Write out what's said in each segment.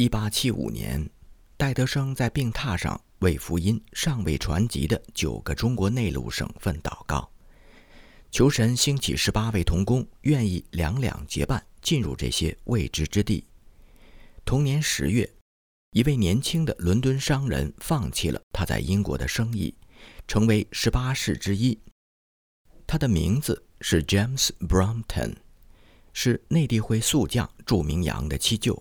一八七五年，戴德生在病榻上为福音尚未传集的九个中国内陆省份祷告，求神兴起十八位童工，愿意两两结伴进入这些未知之地。同年十月，一位年轻的伦敦商人放弃了他在英国的生意，成为十八世之一。他的名字是 James Brompton，是内地会宿将祝明阳的七舅。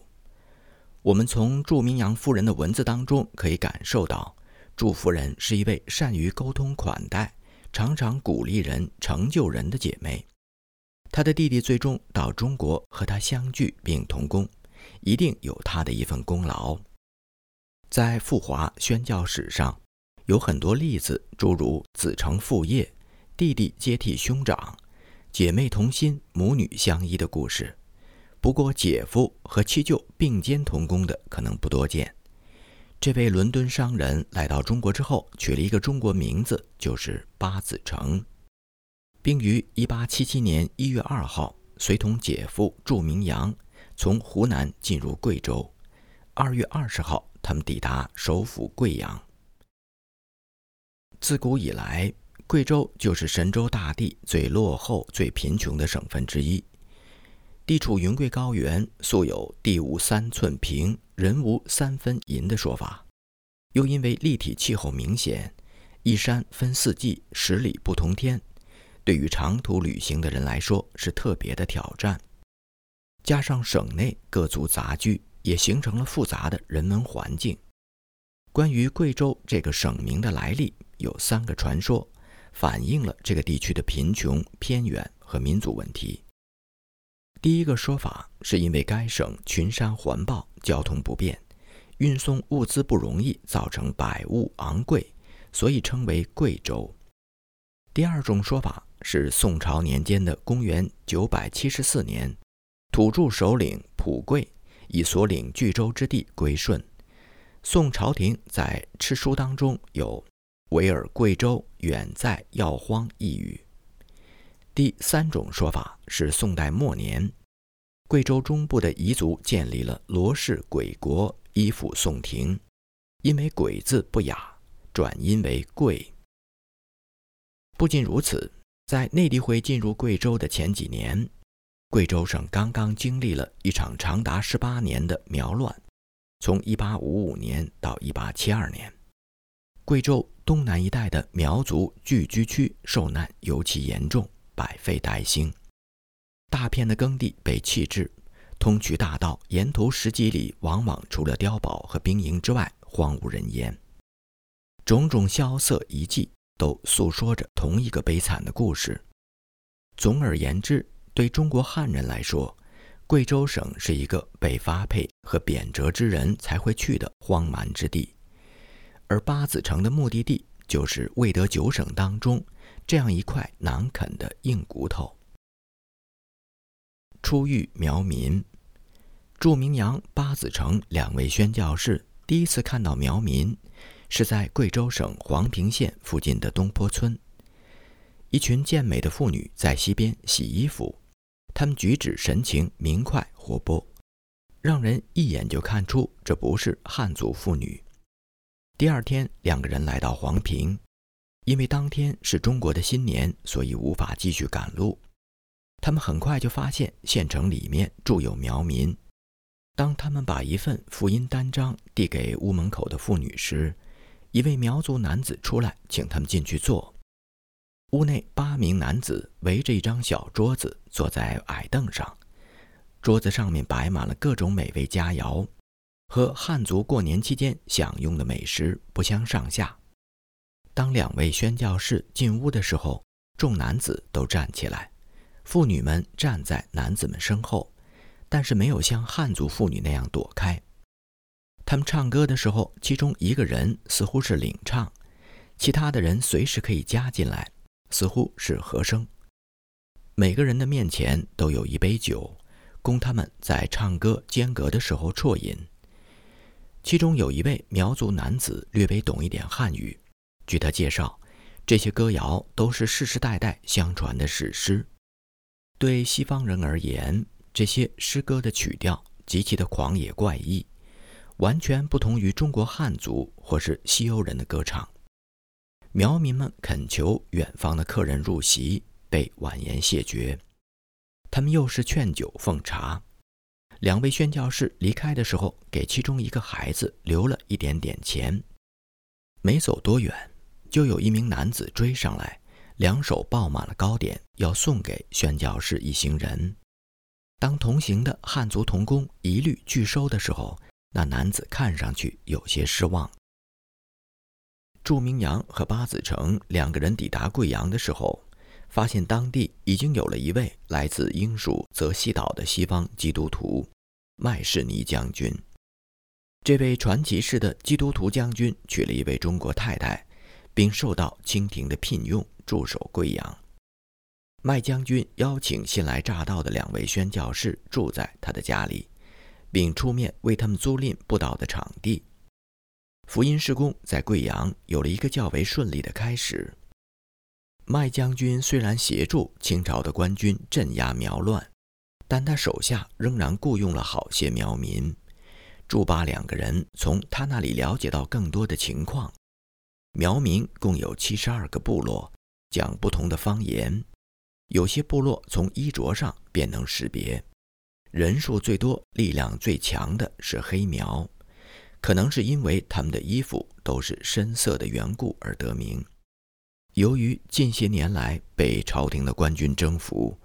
我们从祝明阳夫人的文字当中可以感受到，祝夫人是一位善于沟通款待、常常鼓励人、成就人的姐妹。她的弟弟最终到中国和她相聚并同工，一定有她的一份功劳。在富华宣教史上，有很多例子，诸如子承父业、弟弟接替兄长、姐妹同心、母女相依的故事。不过，姐夫和七舅并肩同工的可能不多见。这位伦敦商人来到中国之后，取了一个中国名字，就是八子成，并于1877年1月2号随同姐夫祝明阳从湖南进入贵州。2月20号，他们抵达首府贵阳。自古以来，贵州就是神州大地最落后、最贫穷的省份之一。地处云贵高原，素有“地无三寸平，人无三分银”的说法。又因为立体气候明显，一山分四季，十里不同天，对于长途旅行的人来说是特别的挑战。加上省内各族杂居，也形成了复杂的人文环境。关于贵州这个省名的来历，有三个传说，反映了这个地区的贫穷、偏远和民族问题。第一个说法是因为该省群山环抱，交通不便，运送物资不容易，造成百物昂贵，所以称为贵州。第二种说法是宋朝年间的公元974年，土著首领蒲贵以所领巨州之地归顺，宋朝廷在敕书当中有“维尔贵州远在要荒”一语。第三种说法是宋代末年，贵州中部的彝族建立了罗氏鬼国，依附宋廷，因为“鬼”字不雅，转音为“贵”。不仅如此，在内地会进入贵州的前几年，贵州省刚刚经历了一场长达十八年的苗乱，从1855年到1872年，贵州东南一带的苗族聚居区受难尤其严重。百废待兴，大片的耕地被弃置，通衢大道沿途十几里，往往除了碉堡和兵营之外，荒无人烟。种种萧瑟遗迹都诉说着同一个悲惨的故事。总而言之，对中国汉人来说，贵州省是一个被发配和贬谪之人才会去的荒蛮之地，而八子城的目的地就是未得九省当中。这样一块难啃的硬骨头。初遇苗民，祝明阳、八子成两位宣教士第一次看到苗民，是在贵州省黄平县附近的东坡村。一群健美的妇女在溪边洗衣服，她们举止神情明快活泼，让人一眼就看出这不是汉族妇女。第二天，两个人来到黄平。因为当天是中国的新年，所以无法继续赶路。他们很快就发现县城里面住有苗民。当他们把一份福音单张递给屋门口的妇女时，一位苗族男子出来请他们进去坐。屋内八名男子围着一张小桌子坐在矮凳上，桌子上面摆满了各种美味佳肴，和汉族过年期间享用的美食不相上下。当两位宣教士进屋的时候，众男子都站起来，妇女们站在男子们身后，但是没有像汉族妇女那样躲开。他们唱歌的时候，其中一个人似乎是领唱，其他的人随时可以加进来，似乎是和声。每个人的面前都有一杯酒，供他们在唱歌间隔的时候啜饮。其中有一位苗族男子略微懂一点汉语。据他介绍，这些歌谣都是世世代代相传的史诗。对西方人而言，这些诗歌的曲调极其的狂野怪异，完全不同于中国汉族或是西欧人的歌唱。苗民们恳求远方的客人入席，被婉言谢绝。他们又是劝酒奉茶。两位宣教士离开的时候，给其中一个孩子留了一点点钱。没走多远，就有一名男子追上来，两手抱满了糕点，要送给宣教士一行人。当同行的汉族童工一律拒收的时候，那男子看上去有些失望。祝明阳和巴子成两个人抵达贵阳的时候。发现当地已经有了一位来自英属泽西岛的西方基督徒麦士尼将军。这位传奇式的基督徒将军娶了一位中国太太，并受到清廷的聘用驻守贵阳。麦将军邀请新来乍到的两位宣教士住在他的家里，并出面为他们租赁布道的场地。福音施工在贵阳有了一个较为顺利的开始。麦将军虽然协助清朝的官军镇压苗乱，但他手下仍然雇佣了好些苗民。祝巴两个人从他那里了解到更多的情况。苗民共有七十二个部落，讲不同的方言。有些部落从衣着上便能识别，人数最多、力量最强的是黑苗，可能是因为他们的衣服都是深色的缘故而得名。由于近些年来被朝廷的官军征服，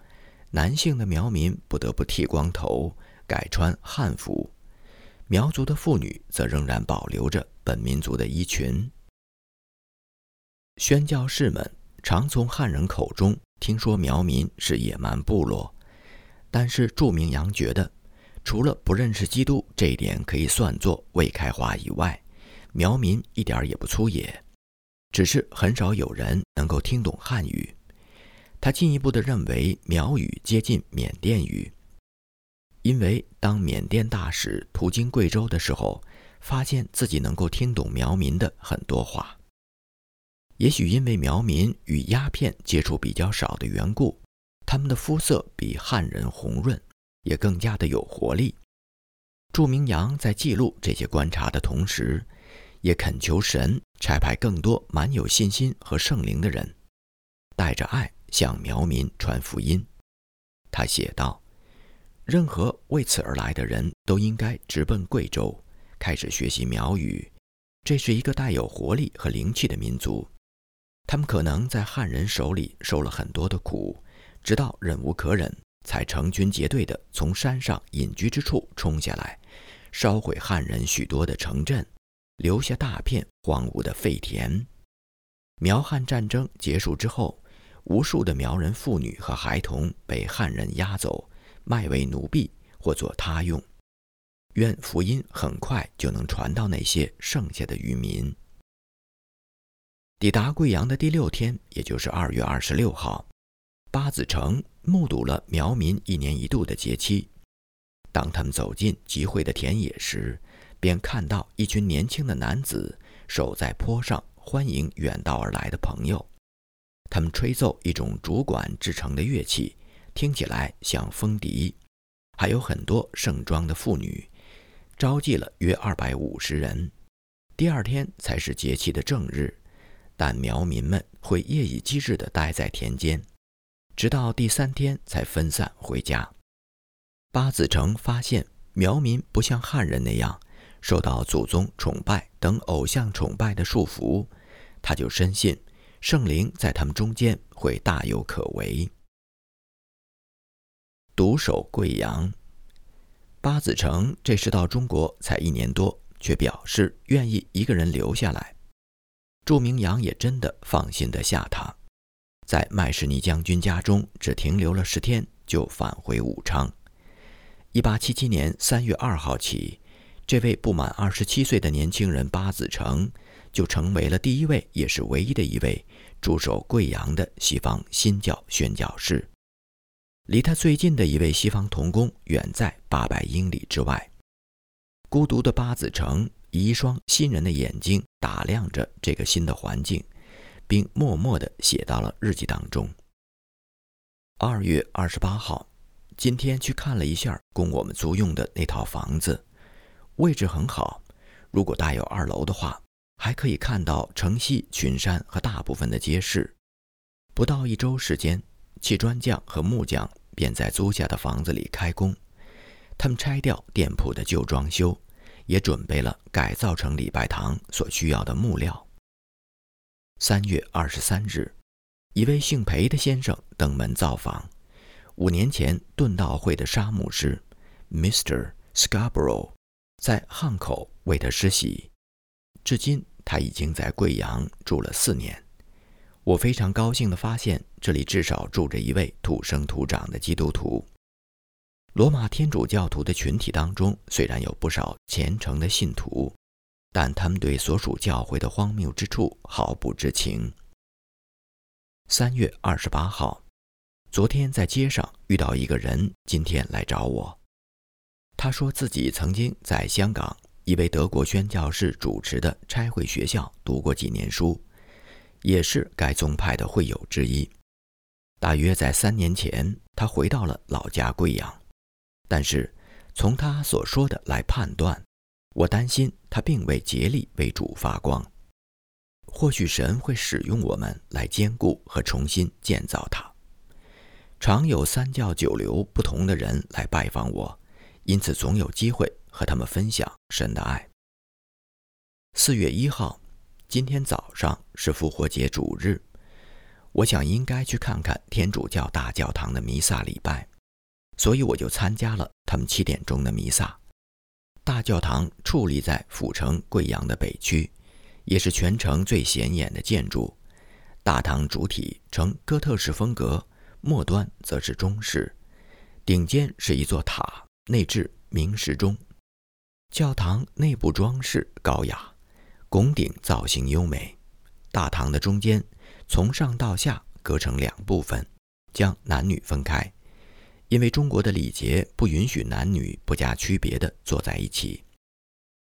男性的苗民不得不剃光头，改穿汉服；苗族的妇女则仍然保留着本民族的衣裙。宣教士们常从汉人口中听说苗民是野蛮部落，但是祝明阳觉得，除了不认识基督这一点可以算作未开化以外，苗民一点也不粗野。只是很少有人能够听懂汉语。他进一步的认为苗语接近缅甸语，因为当缅甸大使途经贵州的时候，发现自己能够听懂苗民的很多话。也许因为苗民与鸦片接触比较少的缘故，他们的肤色比汉人红润，也更加的有活力。祝明阳在记录这些观察的同时。也恳求神差派更多满有信心和圣灵的人，带着爱向苗民传福音。他写道：“任何为此而来的人都应该直奔贵州，开始学习苗语。这是一个带有活力和灵气的民族。他们可能在汉人手里受了很多的苦，直到忍无可忍，才成群结队地从山上隐居之处冲下来，烧毁汉人许多的城镇。”留下大片荒芜的废田。苗汉战争结束之后，无数的苗人妇女和孩童被汉人押走，卖为奴婢或做他用。愿福音很快就能传到那些剩下的渔民。抵达贵阳的第六天，也就是二月二十六号，八子城目睹了苗民一年一度的节期。当他们走进集会的田野时，便看到一群年轻的男子守在坡上，欢迎远道而来的朋友。他们吹奏一种竹管制成的乐器，听起来像风笛。还有很多盛装的妇女，召集了约二百五十人。第二天才是节气的正日，但苗民们会夜以继日地待在田间，直到第三天才分散回家。八子成发现苗民不像汉人那样。受到祖宗崇拜等偶像崇拜的束缚，他就深信圣灵在他们中间会大有可为。独守贵阳，八子成这时到中国才一年多，却表示愿意一个人留下来。祝明阳也真的放心的下他，在麦士尼将军家中只停留了十天，就返回武昌。一八七七年三月二号起。这位不满二十七岁的年轻人巴子成，就成为了第一位，也是唯一的一位驻守贵阳的西方新教宣教士。离他最近的一位西方童工远在八百英里之外。孤独的巴子成一双新人的眼睛打量着这个新的环境，并默默地写到了日记当中。二月二十八号，今天去看了一下供我们租用的那套房子。位置很好，如果带有二楼的话，还可以看到城西群山和大部分的街市。不到一周时间，砌砖匠和木匠便在租下的房子里开工。他们拆掉店铺的旧装修，也准备了改造成礼拜堂所需要的木料。三月二十三日，一位姓裴的先生登门造访。五年前，遁道会的沙牧师 Mr. Scarborough 在汉口为他施洗。至今，他已经在贵阳住了四年。我非常高兴地发现，这里至少住着一位土生土长的基督徒。罗马天主教徒的群体当中，虽然有不少虔诚的信徒，但他们对所属教会的荒谬之处毫不知情。三月二十八号。昨天在街上遇到一个人，今天来找我。他说自己曾经在香港一位德国宣教士主持的差会学校读过几年书，也是该宗派的会友之一。大约在三年前，他回到了老家贵阳，但是从他所说的来判断，我担心他并未竭力为主发光。或许神会使用我们来兼顾和重新建造它。常有三教九流不同的人来拜访我，因此总有机会和他们分享神的爱。四月一号，今天早上是复活节主日，我想应该去看看天主教大教堂的弥撒礼拜，所以我就参加了他们七点钟的弥撒。大教堂矗立在府城贵阳的北区，也是全城最显眼的建筑。大堂主体呈哥特式风格。末端则是中式，顶尖是一座塔，内置明时钟。教堂内部装饰高雅，拱顶造型优美。大堂的中间从上到下隔成两部分，将男女分开，因为中国的礼节不允许男女不加区别的坐在一起。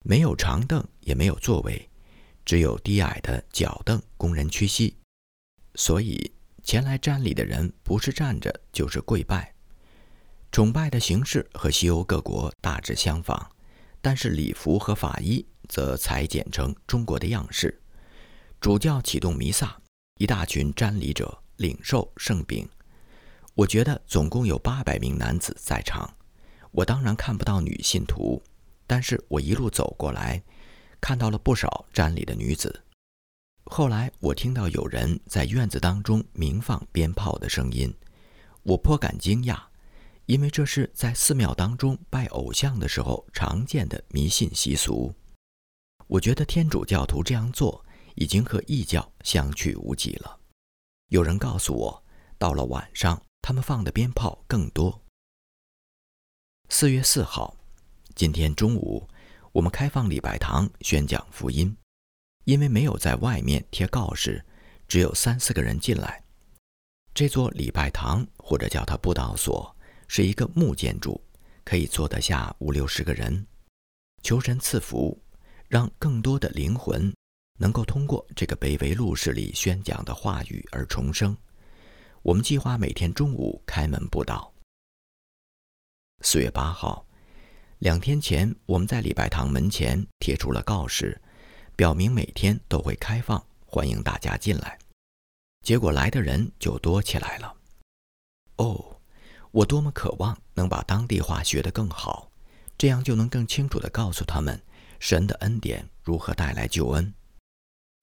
没有长凳，也没有座位，只有低矮的脚凳供人屈膝，所以。前来瞻礼的人不是站着就是跪拜，崇拜的形式和西欧各国大致相仿，但是礼服和法衣则裁剪成中国的样式。主教启动弥撒，一大群瞻礼者领受圣饼。我觉得总共有八百名男子在场，我当然看不到女信徒，但是我一路走过来，看到了不少瞻礼的女子。后来我听到有人在院子当中鸣放鞭炮的声音，我颇感惊讶，因为这是在寺庙当中拜偶像的时候常见的迷信习俗。我觉得天主教徒这样做已经和异教相去无几了。有人告诉我，到了晚上他们放的鞭炮更多。四月四号，今天中午，我们开放礼拜堂宣讲福音。因为没有在外面贴告示，只有三四个人进来。这座礼拜堂或者叫它布道所，是一个木建筑，可以坐得下五六十个人。求神赐福，让更多的灵魂能够通过这个卑微录室里宣讲的话语而重生。我们计划每天中午开门布道。四月八号，两天前我们在礼拜堂门前贴出了告示。表明每天都会开放，欢迎大家进来。结果来的人就多起来了。哦，我多么渴望能把当地话学得更好，这样就能更清楚地告诉他们神的恩典如何带来救恩。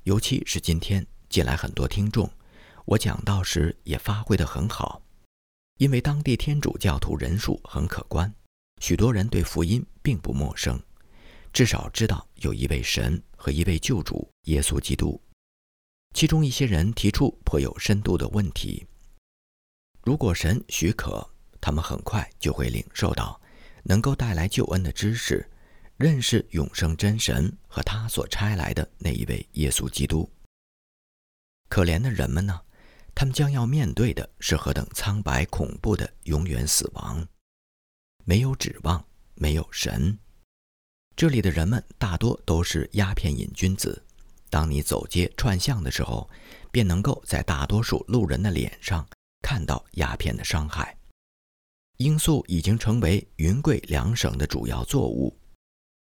尤其是今天进来很多听众，我讲道时也发挥得很好，因为当地天主教徒人数很可观，许多人对福音并不陌生。至少知道有一位神和一位救主耶稣基督。其中一些人提出颇有深度的问题。如果神许可，他们很快就会领受到能够带来救恩的知识，认识永生真神和他所差来的那一位耶稣基督。可怜的人们呢？他们将要面对的是何等苍白恐怖的永远死亡，没有指望，没有神。这里的人们大多都是鸦片瘾君子。当你走街串巷的时候，便能够在大多数路人的脸上看到鸦片的伤害。罂粟已经成为云贵两省的主要作物。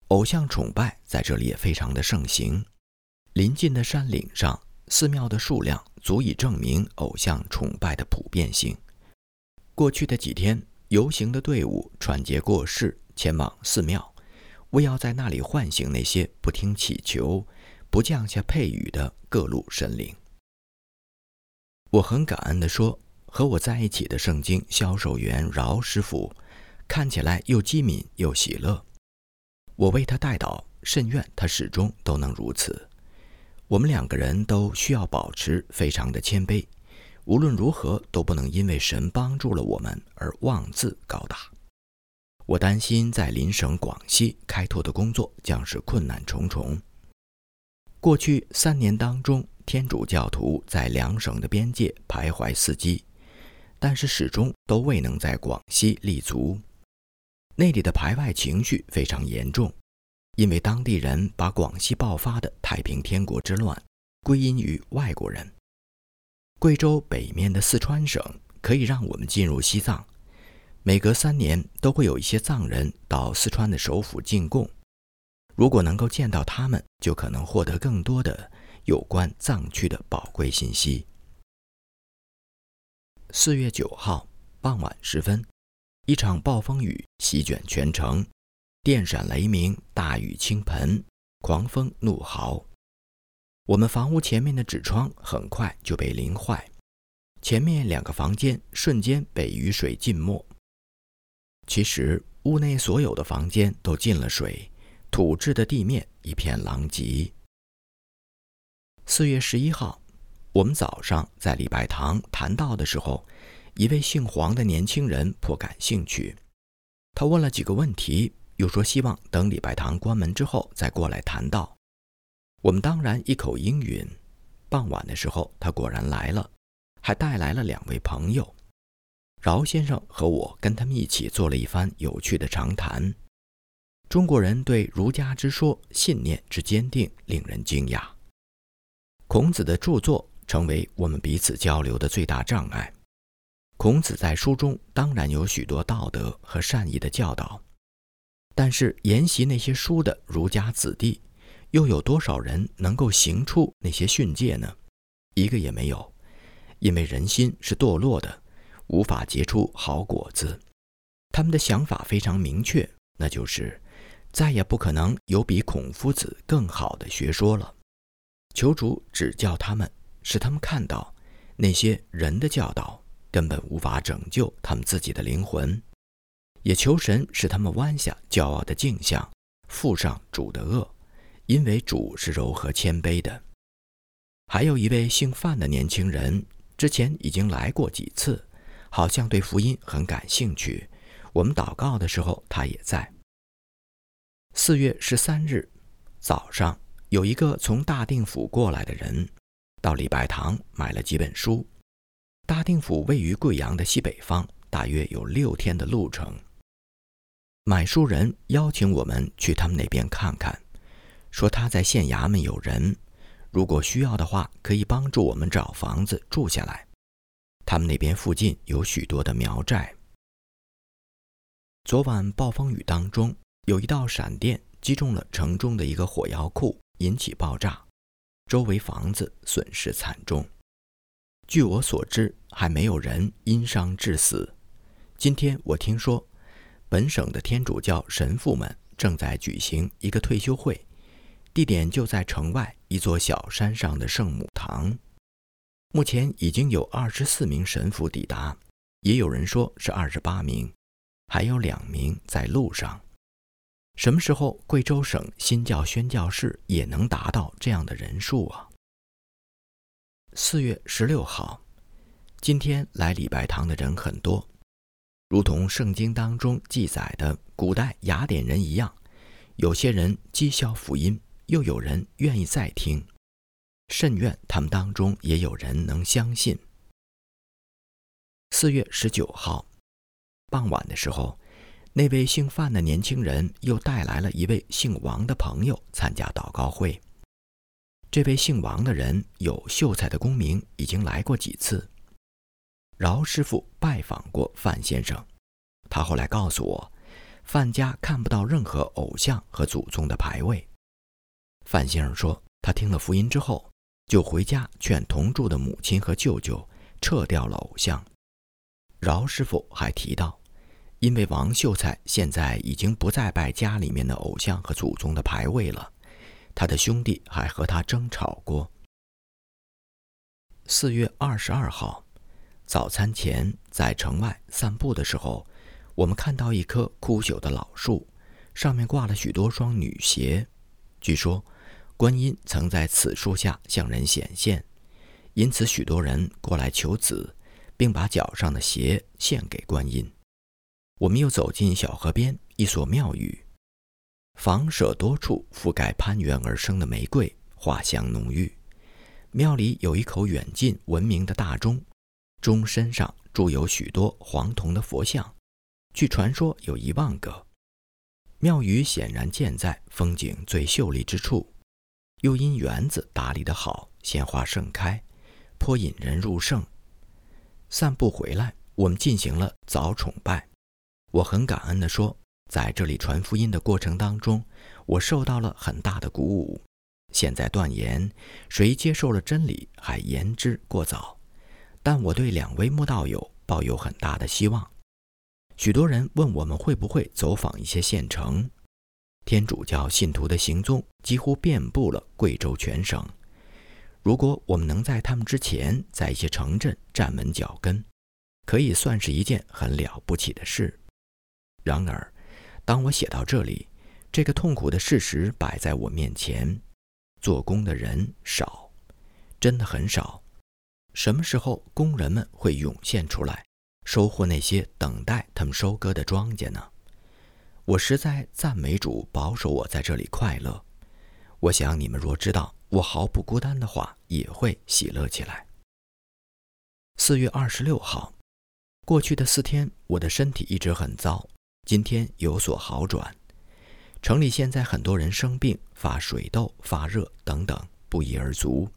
偶像崇拜在这里也非常的盛行。临近的山岭上，寺庙的数量足以证明偶像崇拜的普遍性。过去的几天，游行的队伍穿街过市，前往寺庙，为要在那里唤醒那些不听祈求、不降下配语的各路神灵。我很感恩地说，和我在一起的圣经销售员饶师傅，看起来又机敏又喜乐。我为他代祷，甚愿他始终都能如此。我们两个人都需要保持非常的谦卑，无论如何都不能因为神帮助了我们而妄自高大。我担心在邻省广西开拓的工作将是困难重重。过去三年当中，天主教徒在两省的边界徘徊伺机，但是始终都未能在广西立足。那里的排外情绪非常严重，因为当地人把广西爆发的太平天国之乱归因于外国人。贵州北面的四川省可以让我们进入西藏，每隔三年都会有一些藏人到四川的首府进贡。如果能够见到他们，就可能获得更多的有关藏区的宝贵信息。四月九号傍晚时分。一场暴风雨席卷全城，电闪雷鸣，大雨倾盆，狂风怒号。我们房屋前面的纸窗很快就被淋坏，前面两个房间瞬间被雨水浸没。其实屋内所有的房间都进了水，土质的地面一片狼藉。四月十一号，我们早上在礼拜堂谈到的时候。一位姓黄的年轻人颇感兴趣，他问了几个问题，又说希望等礼拜堂关门之后再过来谈到。我们当然一口应允。傍晚的时候，他果然来了，还带来了两位朋友。饶先生和我跟他们一起做了一番有趣的长谈。中国人对儒家之说信念之坚定，令人惊讶。孔子的著作成为我们彼此交流的最大障碍。孔子在书中当然有许多道德和善意的教导，但是研习那些书的儒家子弟，又有多少人能够行出那些训诫呢？一个也没有，因为人心是堕落的，无法结出好果子。他们的想法非常明确，那就是再也不可能有比孔夫子更好的学说了。求主指教他们，使他们看到那些人的教导。根本无法拯救他们自己的灵魂，也求神使他们弯下骄傲的镜像，负上主的恶，因为主是柔和谦卑的。还有一位姓范的年轻人，之前已经来过几次，好像对福音很感兴趣。我们祷告的时候，他也在。四月十三日早上，有一个从大定府过来的人，到礼拜堂买了几本书。大定府位于贵阳的西北方，大约有六天的路程。买书人邀请我们去他们那边看看，说他在县衙门有人，如果需要的话，可以帮助我们找房子住下来。他们那边附近有许多的苗寨。昨晚暴风雨当中，有一道闪电击中了城中的一个火药库，引起爆炸，周围房子损失惨重。据我所知，还没有人因伤致死。今天我听说，本省的天主教神父们正在举行一个退休会，地点就在城外一座小山上的圣母堂。目前已经有二十四名神父抵达，也有人说是二十八名，还有两名在路上。什么时候贵州省新教宣教士也能达到这样的人数啊？四月十六号，今天来礼拜堂的人很多，如同圣经当中记载的古代雅典人一样。有些人讥笑福音，又有人愿意再听。甚愿他们当中也有人能相信。四月十九号傍晚的时候，那位姓范的年轻人又带来了一位姓王的朋友参加祷告会。这位姓王的人有秀才的功名，已经来过几次。饶师傅拜访过范先生，他后来告诉我，范家看不到任何偶像和祖宗的牌位。范先生说，他听了福音之后，就回家劝同住的母亲和舅舅撤掉了偶像。饶师傅还提到，因为王秀才现在已经不再拜家里面的偶像和祖宗的牌位了，他的兄弟还和他争吵过。四月二十二号，早餐前在城外散步的时候，我们看到一棵枯朽的老树，上面挂了许多双女鞋。据说，观音曾在此树下向人显现，因此许多人过来求子，并把脚上的鞋献给观音。我们又走进小河边一所庙宇，房舍多处覆盖攀援而生的玫瑰，花香浓郁。庙里有一口远近闻名的大钟，钟身上铸有许多黄铜的佛像，据传说有一万个。庙宇显然建在风景最秀丽之处，又因园子打理得好，鲜花盛开，颇引人入胜。散步回来，我们进行了早崇拜。我很感恩地说，在这里传福音的过程当中，我受到了很大的鼓舞。现在断言谁接受了真理还言之过早，但我对两位慕道友抱有很大的希望。许多人问我们会不会走访一些县城，天主教信徒的行踪几乎遍布了贵州全省。如果我们能在他们之前在一些城镇站稳脚跟，可以算是一件很了不起的事。然而，当我写到这里，这个痛苦的事实摆在我面前。做工的人少，真的很少。什么时候工人们会涌现出来，收获那些等待他们收割的庄稼呢？我实在赞美主保守我在这里快乐。我想你们若知道我毫不孤单的话，也会喜乐起来。四月二十六号，过去的四天我的身体一直很糟，今天有所好转。城里现在很多人生病，发水痘、发热等等，不一而足。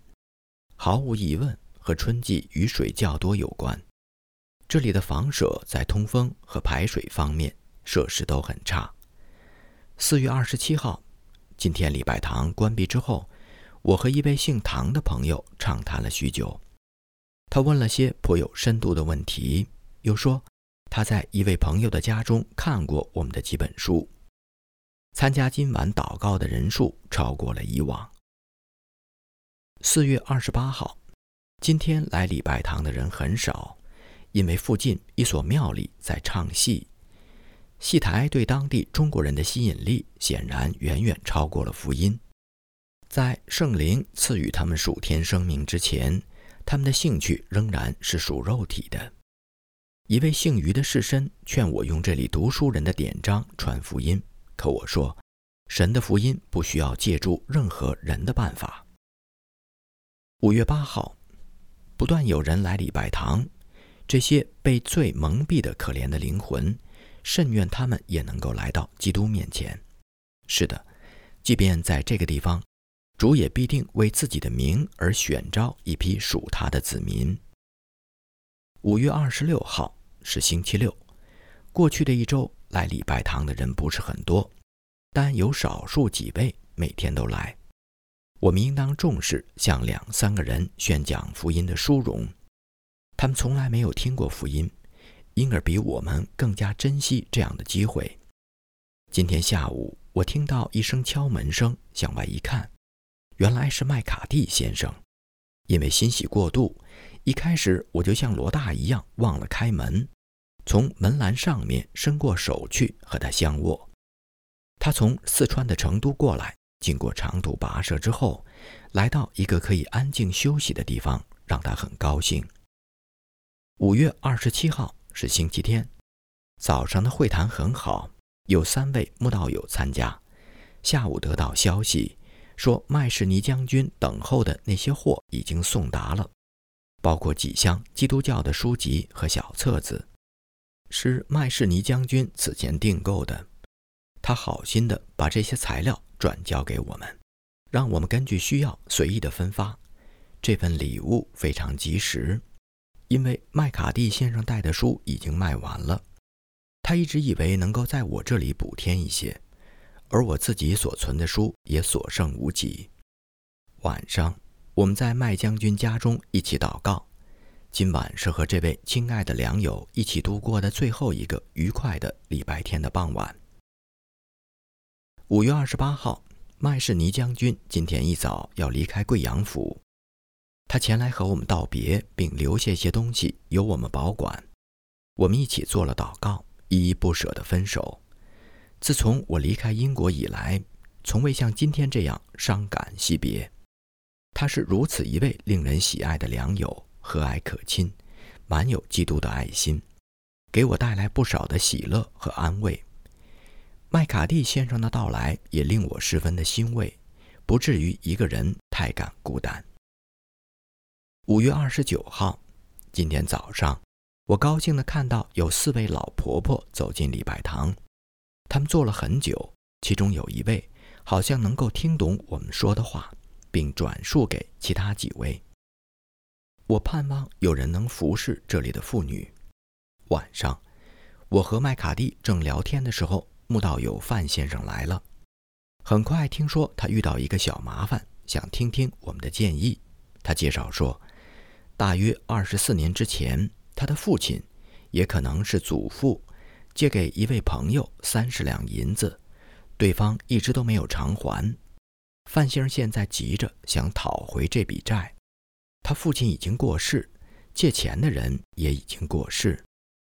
毫无疑问，和春季雨水较多有关。这里的房舍在通风和排水方面设施都很差。四月二十七号，今天礼拜堂关闭之后，我和一位姓唐的朋友畅谈了许久。他问了些颇有深度的问题，又说他在一位朋友的家中看过我们的几本书。参加今晚祷告的人数超过了以往。四月二十八号，今天来礼拜堂的人很少，因为附近一所庙里在唱戏，戏台对当地中国人的吸引力显然远远超过了福音。在圣灵赐予他们属天生命之前，他们的兴趣仍然是属肉体的。一位姓余的士绅劝我用这里读书人的典章传福音。可我说，神的福音不需要借助任何人的办法。五月八号，不断有人来礼拜堂，这些被罪蒙蔽的可怜的灵魂，甚愿他们也能够来到基督面前。是的，即便在这个地方，主也必定为自己的名而选召一批属他的子民。五月二十六号是星期六，过去的一周。来礼拜堂的人不是很多，但有少数几位每天都来。我们应当重视向两三个人宣讲福音的殊荣。他们从来没有听过福音，因而比我们更加珍惜这样的机会。今天下午，我听到一声敲门声，向外一看，原来是麦卡蒂先生。因为欣喜过度，一开始我就像罗大一样忘了开门。从门栏上面伸过手去和他相握。他从四川的成都过来，经过长途跋涉之后，来到一个可以安静休息的地方，让他很高兴。五月二十七号是星期天，早上的会谈很好，有三位慕道友参加。下午得到消息，说麦士尼将军等候的那些货已经送达了，包括几箱基督教的书籍和小册子。是麦士尼将军此前订购的，他好心的把这些材料转交给我们，让我们根据需要随意的分发。这份礼物非常及时，因为麦卡蒂先生带的书已经卖完了。他一直以为能够在我这里补添一些，而我自己所存的书也所剩无几。晚上，我们在麦将军家中一起祷告。今晚是和这位亲爱的良友一起度过的最后一个愉快的礼拜天的傍晚。五月二十八号，麦士尼将军今天一早要离开贵阳府，他前来和我们道别，并留下些东西由我们保管。我们一起做了祷告，依依不舍地分手。自从我离开英国以来，从未像今天这样伤感惜别。他是如此一位令人喜爱的良友。和蔼可亲，满有基督的爱心，给我带来不少的喜乐和安慰。麦卡蒂先生的到来也令我十分的欣慰，不至于一个人太感孤单。五月二十九号，今天早上，我高兴地看到有四位老婆婆走进礼拜堂，她们坐了很久，其中有一位好像能够听懂我们说的话，并转述给其他几位。我盼望有人能服侍这里的妇女。晚上，我和麦卡蒂正聊天的时候，木道友范先生来了。很快听说他遇到一个小麻烦，想听听我们的建议。他介绍说，大约二十四年之前，他的父亲，也可能是祖父，借给一位朋友三十两银子，对方一直都没有偿还。范先生现在急着想讨回这笔债。他父亲已经过世，借钱的人也已经过世，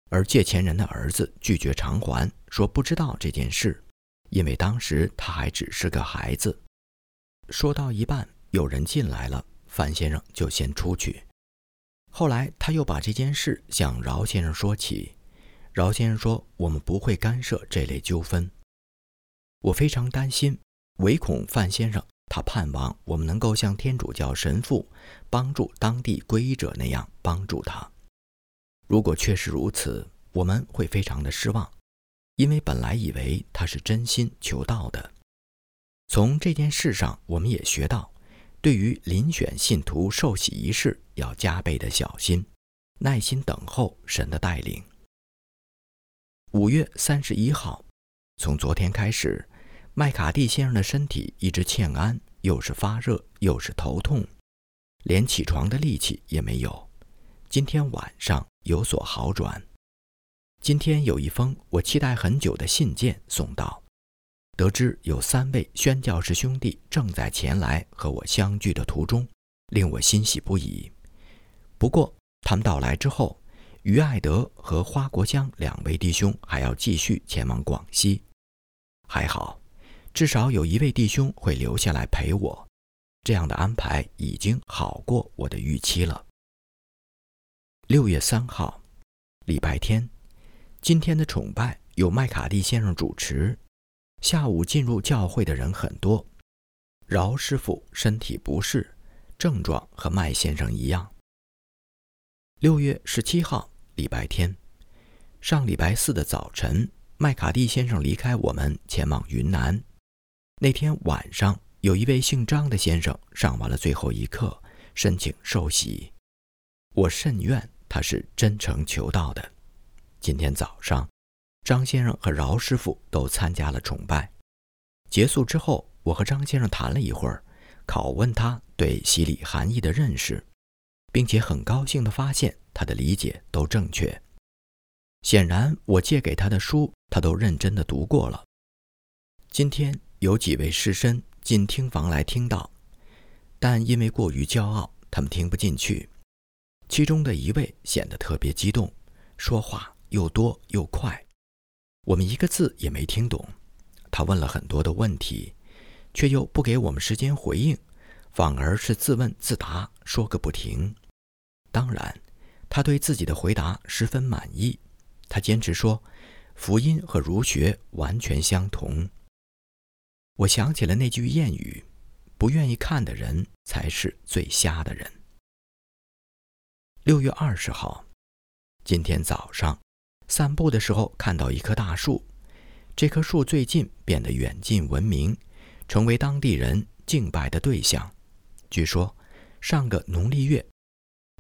而借钱人的儿子拒绝偿还，说不知道这件事，因为当时他还只是个孩子。说到一半，有人进来了，范先生就先出去。后来他又把这件事向饶先生说起，饶先生说：“我们不会干涉这类纠纷。”我非常担心，唯恐范先生。他盼望我们能够像天主教神父帮助当地皈依者那样帮助他。如果确实如此，我们会非常的失望，因为本来以为他是真心求道的。从这件事上，我们也学到，对于遴选信徒受洗仪式要加倍的小心，耐心等候神的带领。五月三十一号，从昨天开始。麦卡蒂先生的身体一直欠安，又是发热，又是头痛，连起床的力气也没有。今天晚上有所好转。今天有一封我期待很久的信件送到，得知有三位宣教士兄弟正在前来和我相聚的途中，令我欣喜不已。不过他们到来之后，于爱德和花国香两位弟兄还要继续前往广西，还好。至少有一位弟兄会留下来陪我，这样的安排已经好过我的预期了。六月三号，礼拜天，今天的崇拜由麦卡蒂先生主持。下午进入教会的人很多。饶师傅身体不适，症状和麦先生一样。六月十七号，礼拜天，上礼拜四的早晨，麦卡蒂先生离开我们，前往云南。那天晚上，有一位姓张的先生上完了最后一课，申请受洗。我甚愿他是真诚求道的。今天早上，张先生和饶师傅都参加了崇拜。结束之后，我和张先生谈了一会儿，拷问他对洗礼含义的认识，并且很高兴地发现他的理解都正确。显然，我借给他的书，他都认真地读过了。今天。有几位师生进听房来听到，但因为过于骄傲，他们听不进去。其中的一位显得特别激动，说话又多又快，我们一个字也没听懂。他问了很多的问题，却又不给我们时间回应，反而是自问自答，说个不停。当然，他对自己的回答十分满意。他坚持说，福音和儒学完全相同。我想起了那句谚语：“不愿意看的人才是最瞎的人。”六月二十号，今天早上散步的时候看到一棵大树，这棵树最近变得远近闻名，成为当地人敬拜的对象。据说上个农历月，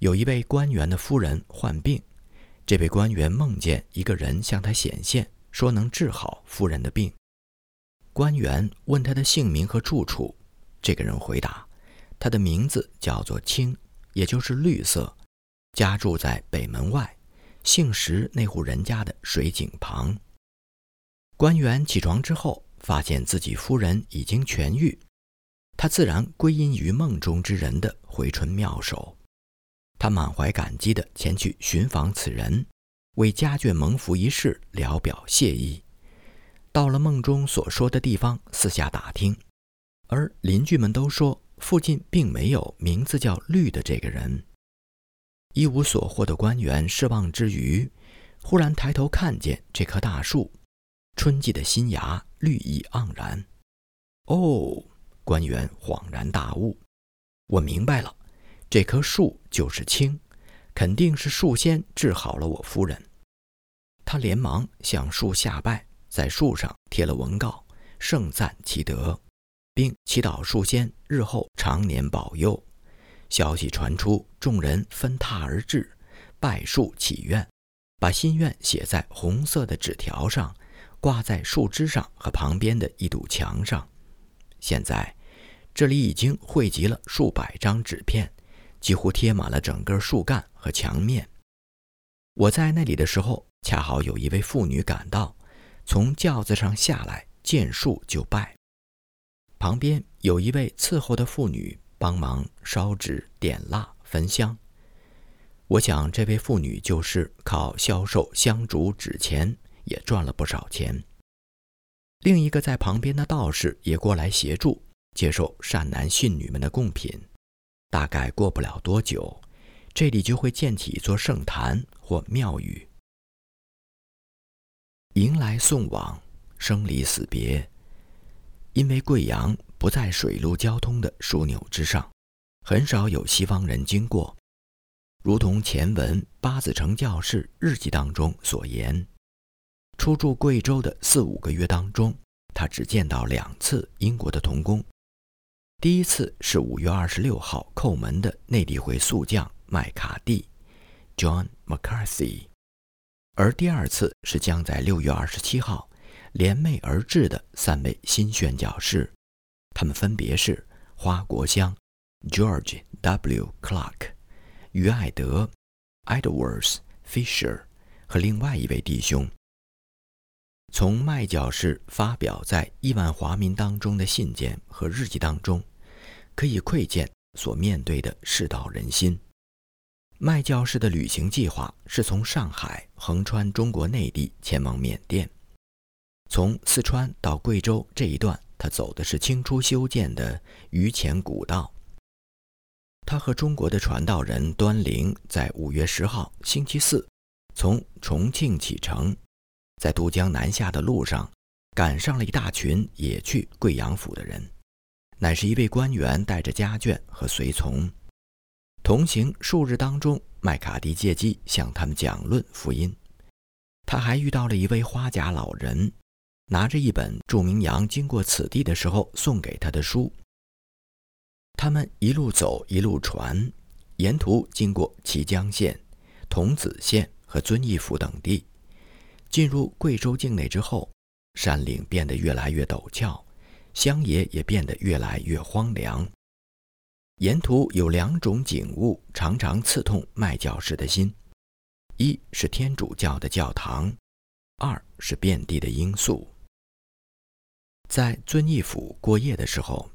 有一位官员的夫人患病，这位官员梦见一个人向他显现，说能治好夫人的病。官员问他的姓名和住处，这个人回答，他的名字叫做青，也就是绿色，家住在北门外，姓石那户人家的水井旁。官员起床之后，发现自己夫人已经痊愈，他自然归因于梦中之人的回春妙手。他满怀感激地前去寻访此人，为家眷蒙福一事聊表谢意。到了梦中所说的地方，四下打听，而邻居们都说附近并没有名字叫绿的这个人。一无所获的官员失望之余，忽然抬头看见这棵大树，春季的新芽绿意盎然。哦，官员恍然大悟，我明白了。这棵树就是青，肯定是树仙治好了我夫人。他连忙向树下拜，在树上贴了文告，盛赞其德，并祈祷树仙日后常年保佑。消息传出，众人分榻而至，拜树祈愿，把心愿写在红色的纸条上，挂在树枝上和旁边的一堵墙上。现在，这里已经汇集了数百张纸片。几乎贴满了整个树干和墙面。我在那里的时候，恰好有一位妇女赶到，从轿子上下来，见树就拜。旁边有一位伺候的妇女帮忙烧纸、点蜡、焚香。我想这位妇女就是靠销售香烛纸钱也赚了不少钱。另一个在旁边的道士也过来协助，接受善男信女们的贡品。大概过不了多久，这里就会建起一座圣坛或庙宇。迎来送往，生离死别。因为贵阳不在水陆交通的枢纽之上，很少有西方人经过。如同前文八字城教士日记当中所言，初住贵州的四五个月当中，他只见到两次英国的童工。第一次是五月二十六号叩门的内地会宿将麦卡蒂 （John McCarthy），而第二次是将在六月二十七号联袂而至的三位新宣教士，他们分别是花国香 （George W. Clark）、于爱德 （Edwards Fisher） 和另外一位弟兄。从麦教士发表在亿万华民当中的信件和日记当中，可以窥见所面对的世道人心。麦教士的旅行计划是从上海横穿中国内地前往缅甸，从四川到贵州这一段，他走的是清初修建的榆钱古道。他和中国的传道人端灵在五月十号星期四从重庆启程。在渡江南下的路上，赶上了一大群也去贵阳府的人，乃是一位官员带着家眷和随从。同行数日当中，麦卡蒂借机向他们讲论福音。他还遇到了一位花甲老人，拿着一本祝明阳经过此地的时候送给他的书。他们一路走一路传，沿途经过綦江县、桐梓县和遵义府等地。进入贵州境内之后，山岭变得越来越陡峭，乡野也变得越来越荒凉。沿途有两种景物常常刺痛麦教士的心：一是天主教的教堂，二是遍地的罂粟。在遵义府过夜的时候，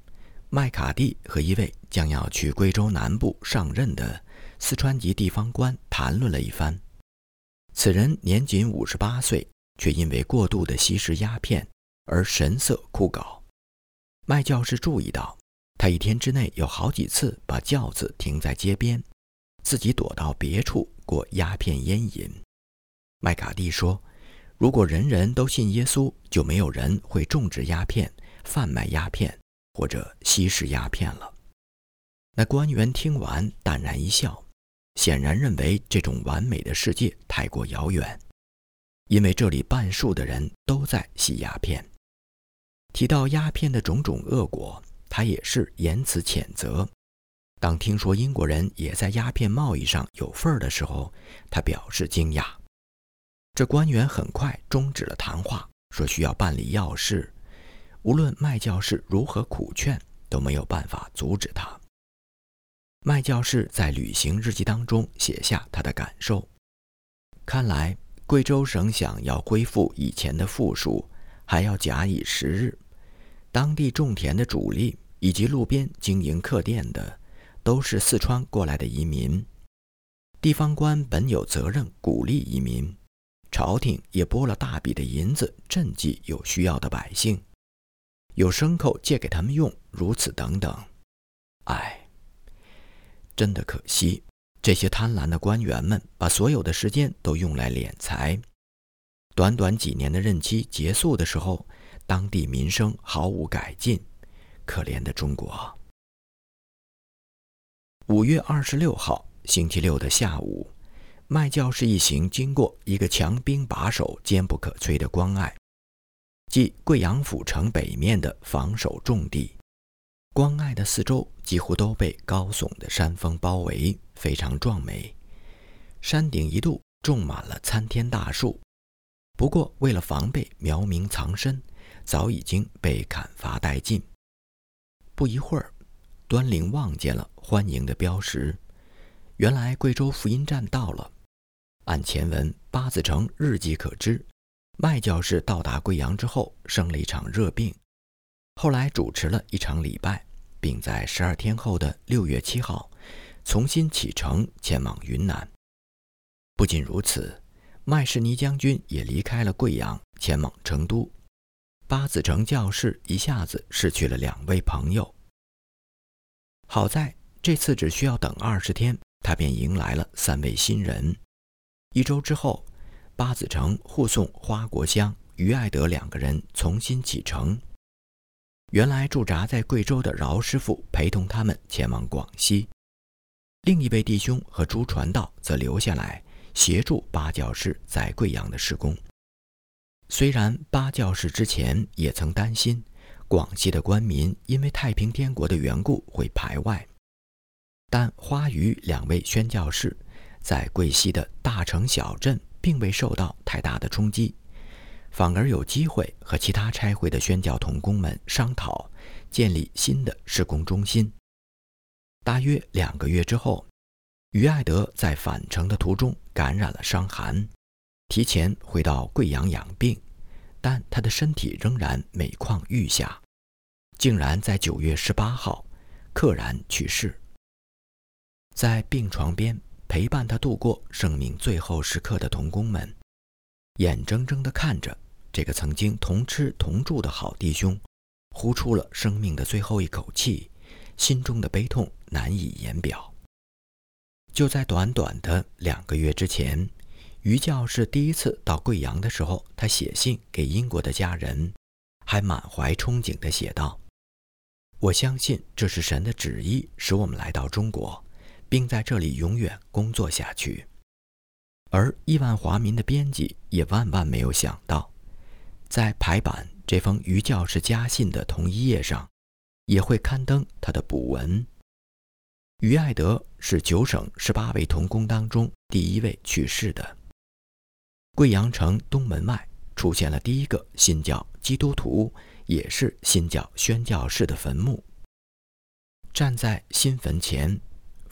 麦卡蒂和一位将要去贵州南部上任的四川籍地方官谈论了一番。此人年仅五十八岁，却因为过度的吸食鸦片而神色枯槁。麦教士注意到，他一天之内有好几次把轿子停在街边，自己躲到别处过鸦片烟瘾。麦卡蒂说：“如果人人都信耶稣，就没有人会种植鸦片、贩卖鸦片或者吸食鸦片了。”那官员听完，淡然一笑。显然认为这种完美的世界太过遥远，因为这里半数的人都在吸鸦片。提到鸦片的种种恶果，他也是言辞谴责。当听说英国人也在鸦片贸易上有份儿的时候，他表示惊讶。这官员很快终止了谈话，说需要办理要事。无论麦教士如何苦劝，都没有办法阻止他。麦教士在旅行日记当中写下他的感受：看来贵州省想要恢复以前的富庶，还要假以时日。当地种田的主力以及路边经营客店的，都是四川过来的移民。地方官本有责任鼓励移民。朝廷也拨了大笔的银子赈济有需要的百姓，有牲口借给他们用，如此等等。唉，真的可惜，这些贪婪的官员们把所有的时间都用来敛财。短短几年的任期结束的时候，当地民生毫无改进。可怜的中国！五月二十六号，星期六的下午。麦教士一行经过一个强兵把守、坚不可摧的关隘，即贵阳府城北面的防守重地。关隘的四周几乎都被高耸的山峰包围，非常壮美。山顶一度种满了参天大树，不过为了防备苗民藏身，早已经被砍伐殆尽。不一会儿，端陵望见了欢迎的标识，原来贵州福音站到了。按前文八字成日记可知，麦教士到达贵阳之后生了一场热病，后来主持了一场礼拜，并在十二天后的六月七号重新启程前往云南。不仅如此，麦士尼将军也离开了贵阳前往成都，八子城教士一下子失去了两位朋友。好在这次只需要等二十天，他便迎来了三位新人。一周之后，八子成护送花国香、于爱德两个人重新启程。原来驻扎在贵州的饶师傅陪同他们前往广西，另一位弟兄和朱传道则留下来协助八教士在贵阳的施工。虽然八教士之前也曾担心广西的官民因为太平天国的缘故会排外，但花余两位宣教士。在贵西的大城小镇，并未受到太大的冲击，反而有机会和其他拆毁的宣教童工们商讨建立新的施工中心。大约两个月之后，于爱德在返程的途中感染了伤寒，提前回到贵阳养病，但他的身体仍然每况愈下，竟然在九月十八号溘然去世。在病床边。陪伴他度过生命最后时刻的童工们，眼睁睁地看着这个曾经同吃同住的好弟兄，呼出了生命的最后一口气，心中的悲痛难以言表。就在短短的两个月之前，于教士第一次到贵阳的时候，他写信给英国的家人，还满怀憧憬地写道：“我相信这是神的旨意，使我们来到中国。”并在这里永远工作下去，而亿万华民的编辑也万万没有想到，在排版这封于教士家信的同一页上，也会刊登他的补文。于爱德是九省十八位童工当中第一位去世的。贵阳城东门外出现了第一个新教基督徒，也是新教宣教士的坟墓。站在新坟前。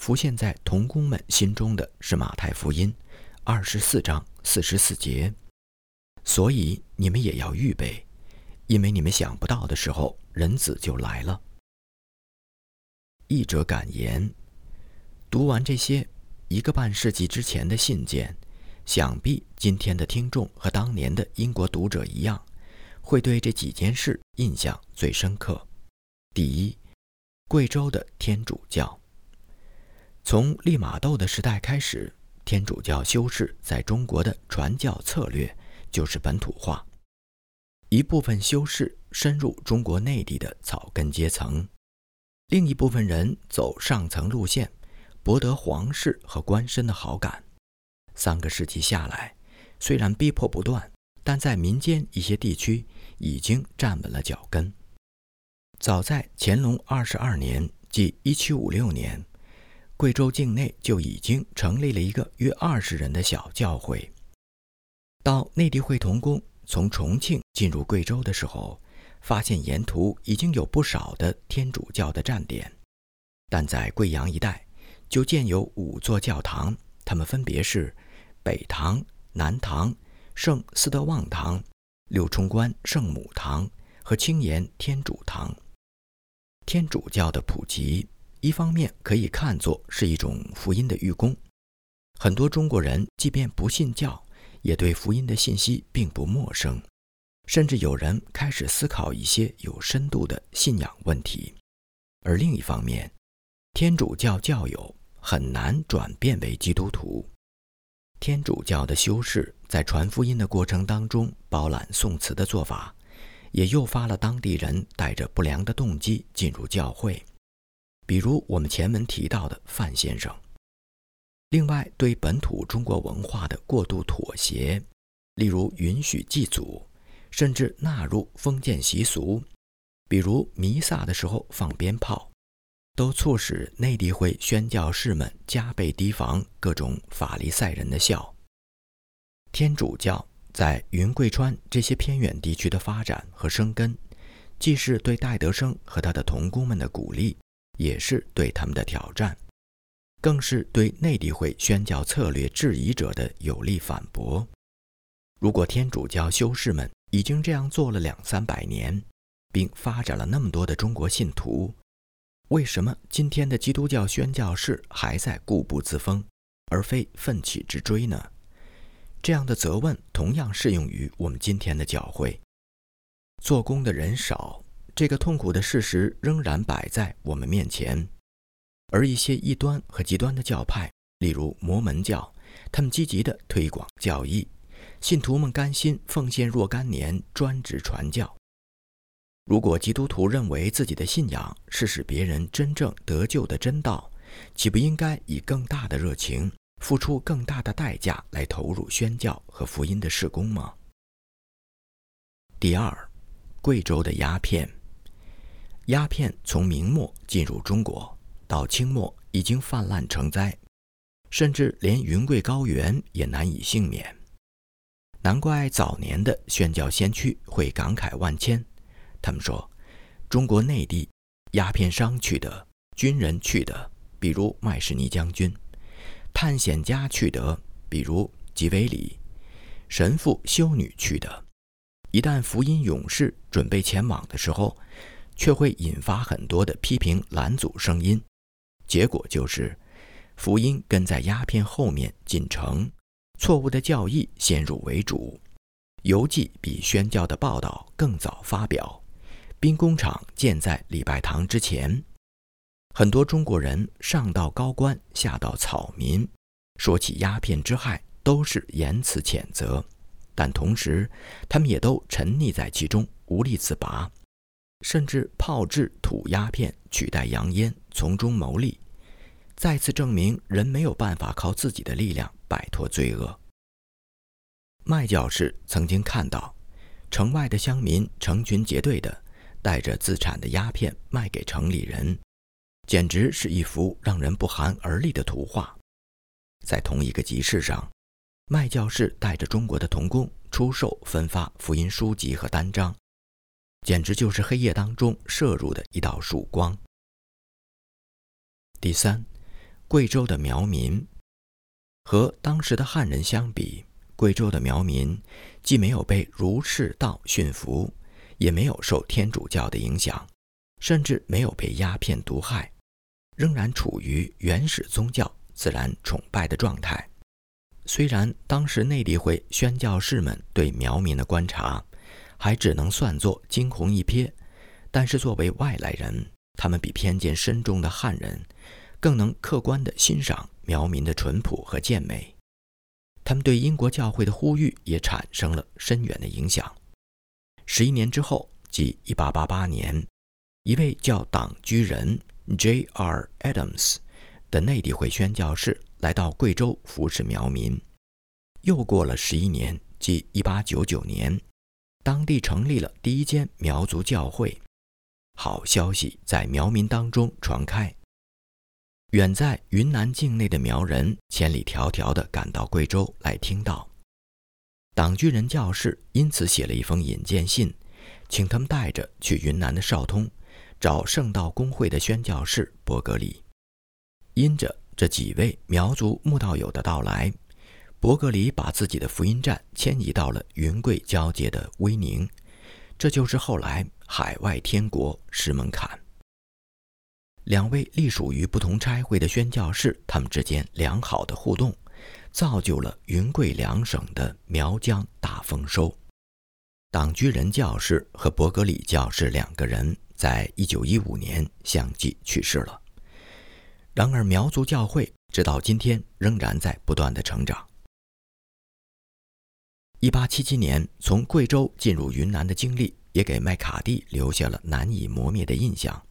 浮现在童工们心中的是马太福音二十四章四十四节，所以你们也要预备，因为你们想不到的时候，人子就来了。译者感言：读完这些一个半世纪之前的信件，想必今天的听众和当年的英国读者一样，会对这几件事印象最深刻。第一，贵州的天主教。从利玛窦的时代开始，天主教修士在中国的传教策略就是本土化。一部分修士深入中国内地的草根阶层，另一部分人走上层路线，博得皇室和官绅的好感。三个世纪下来，虽然逼迫不断，但在民间一些地区已经站稳了脚跟。早在乾隆二十二年，即一七五六年。贵州境内就已经成立了一个约二十人的小教会。到内地会同工从重庆进入贵州的时候，发现沿途已经有不少的天主教的站点，但在贵阳一带就建有五座教堂，它们分别是北堂、南堂、圣斯德旺堂、六冲关圣母堂和青岩天主堂。天主教的普及，一方面可以看作是一种福音的预功，很多中国人即便不信教。也对福音的信息并不陌生，甚至有人开始思考一些有深度的信仰问题。而另一方面，天主教教友很难转变为基督徒。天主教的修士在传福音的过程当中包揽宋词的做法，也诱发了当地人带着不良的动机进入教会，比如我们前文提到的范先生。另外，对本土中国文化的过度妥协，例如允许祭祖，甚至纳入封建习俗，比如弥撒的时候放鞭炮，都促使内地会宣教士们加倍提防各种法利赛人的笑。天主教在云贵川这些偏远地区的发展和生根，既是对戴德生和他的同工们的鼓励，也是对他们的挑战。更是对内地会宣教策略质疑者的有力反驳。如果天主教修士们已经这样做了两三百年，并发展了那么多的中国信徒，为什么今天的基督教宣教士还在固步自封，而非奋起直追呢？这样的责问同样适用于我们今天的教会。做工的人少，这个痛苦的事实仍然摆在我们面前。而一些异端和极端的教派，例如摩门教，他们积极地推广教义，信徒们甘心奉献若干年，专职传教。如果基督徒认为自己的信仰是使别人真正得救的真道，岂不应该以更大的热情，付出更大的代价来投入宣教和福音的事工吗？第二，贵州的鸦片，鸦片从明末进入中国。到清末已经泛滥成灾，甚至连云贵高原也难以幸免。难怪早年的宣教先驱会感慨万千。他们说，中国内地鸦片商去的，军人去的，比如麦士尼将军；探险家去的，比如吉维里；神父修女去的。一旦福音勇士准备前往的时候，却会引发很多的批评拦阻声音。结果就是，福音跟在鸦片后面进城，错误的教义先入为主，游记比宣教的报道更早发表，兵工厂建在礼拜堂之前，很多中国人上到高官，下到草民，说起鸦片之害，都是言辞谴责，但同时，他们也都沉溺在其中，无力自拔。甚至炮制土鸦片取代洋烟，从中牟利，再次证明人没有办法靠自己的力量摆脱罪恶。麦教士曾经看到，城外的乡民成群结队的带着自产的鸦片卖给城里人，简直是一幅让人不寒而栗的图画。在同一个集市上，麦教士带着中国的童工出售分发福音书籍和单张。简直就是黑夜当中射入的一道曙光。第三，贵州的苗民和当时的汉人相比，贵州的苗民既没有被儒释道驯服，也没有受天主教的影响，甚至没有被鸦片毒害，仍然处于原始宗教自然崇拜的状态。虽然当时内地会宣教士们对苗民的观察。还只能算作惊鸿一瞥，但是作为外来人，他们比偏见深重的汉人更能客观地欣赏苗民的淳朴和健美。他们对英国教会的呼吁也产生了深远的影响。十一年之后，即1888年，一位叫党居人 J.R. Adams 的内地会宣教士来到贵州服侍苗民。又过了十一年，即1899年。当地成立了第一间苗族教会，好消息在苗民当中传开。远在云南境内的苗人千里迢迢地赶到贵州来听到。党居人教士因此写了一封引荐信，请他们带着去云南的昭通，找圣道公会的宣教士伯格里。因着这几位苗族慕道友的到来，伯格里把自己的福音站迁移到了云贵交界的威宁，这就是后来海外天国石门坎。两位隶属于不同差会的宣教士，他们之间良好的互动，造就了云贵两省的苗疆大丰收。党居人教士和伯格里教士两个人，在一九一五年相继去世了。然而，苗族教会直到今天仍然在不断的成长。一八七七年从贵州进入云南的经历，也给麦卡蒂留下了难以磨灭的印象，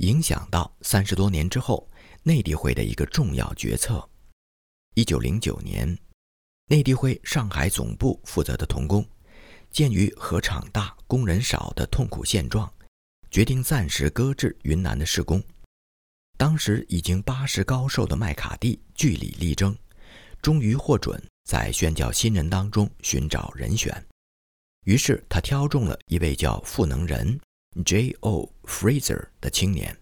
影响到三十多年之后内地会的一个重要决策。一九零九年，内地会上海总部负责的童工，鉴于河场大、工人少的痛苦现状，决定暂时搁置云南的施工。当时已经八十高寿的麦卡蒂据理力争，终于获准在宣教新人当中寻找人选。于是他挑中了一位叫赋能人 J.O. Fraser 的青年。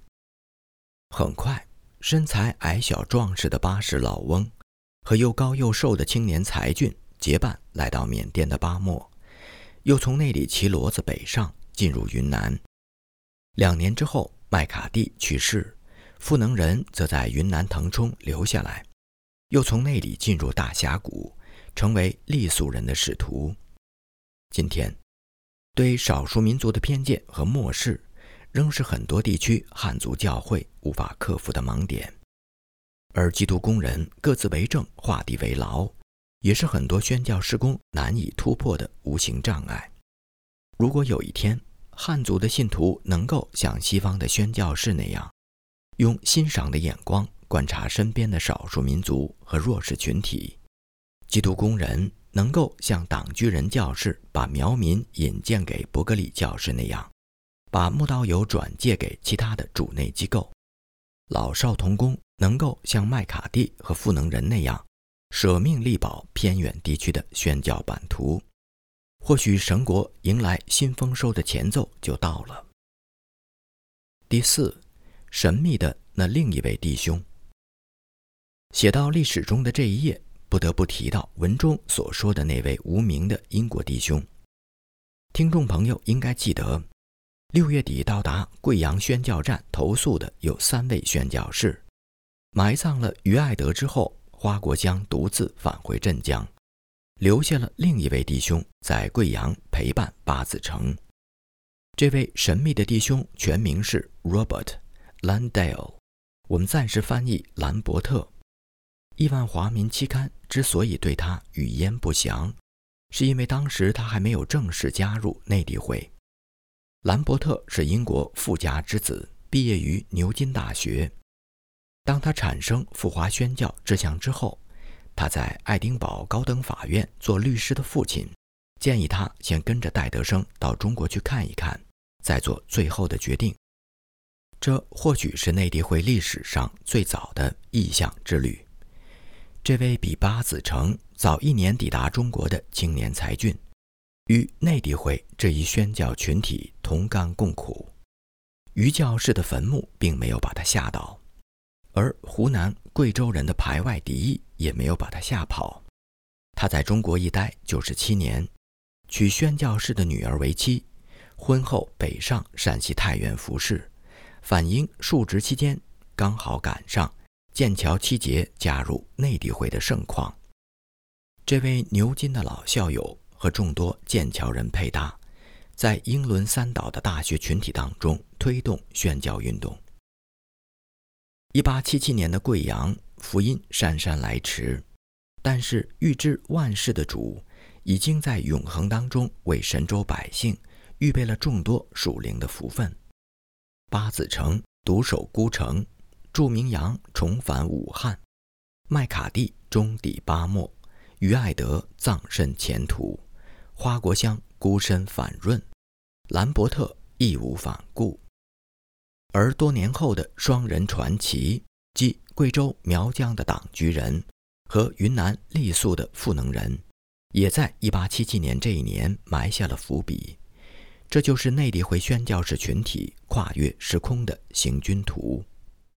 很快，身材矮小壮实的巴士老翁和又高又瘦的青年才俊结伴来到缅甸的巴莫，又从那里骑骡子北上，进入云南。两年之后，麦卡蒂去世。赋能人则在云南腾冲留下来，又从那里进入大峡谷，成为傈僳人的使徒。今天，对少数民族的偏见和漠视，仍是很多地区汉族教会无法克服的盲点。而基督工人各自为政、画地为牢，也是很多宣教施工难以突破的无形障碍。如果有一天，汉族的信徒能够像西方的宣教士那样，用欣赏的眼光观察身边的少数民族和弱势群体，基督工人能够像党居人教士把苗民引荐给伯格里教士那样，把木刀油转借给其他的主内机构；老少童工能够像麦卡蒂和赋能人那样，舍命力保偏远地区的宣教版图，或许神国迎来新丰收的前奏就到了。第四。神秘的那另一位弟兄，写到历史中的这一页，不得不提到文中所说的那位无名的英国弟兄。听众朋友应该记得，六月底到达贵阳宣教站投诉的有三位宣教士，埋葬了于爱德之后，花国江独自返回镇江，留下了另一位弟兄在贵阳陪伴八子成。这位神秘的弟兄全名是 Robert。Landale，我们暂时翻译兰伯特。亿万华民期刊之所以对他语焉不详，是因为当时他还没有正式加入内地会。兰伯特是英国富家之子，毕业于牛津大学。当他产生赴华宣教志向之后，他在爱丁堡高等法院做律师的父亲建议他先跟着戴德生到中国去看一看，再做最后的决定。这或许是内地会历史上最早的意向之旅。这位比八子成早一年抵达中国的青年才俊，与内地会这一宣教群体同甘共苦。于教士的坟墓并没有把他吓倒，而湖南、贵州人的排外敌意也没有把他吓跑。他在中国一待就是七年，娶宣教士的女儿为妻，婚后北上陕西太原服侍。反映述职期间刚好赶上剑桥七杰加入内地会的盛况。这位牛津的老校友和众多剑桥人配搭，在英伦三岛的大学群体当中推动宣教运动。一八七七年的贵阳，福音姗姗来迟，但是预知万事的主已经在永恒当中为神州百姓预备了众多属灵的福分。八子城独守孤城，祝明阳重返武汉，麦卡蒂终抵巴莫，于爱德葬身前途，花国香孤身返润，兰伯特义无反顾。而多年后的双人传奇，即贵州苗疆的党居人和云南傈僳的赋能人，也在1877年这一年埋下了伏笔。这就是内地会宣教士群体跨越时空的行军图。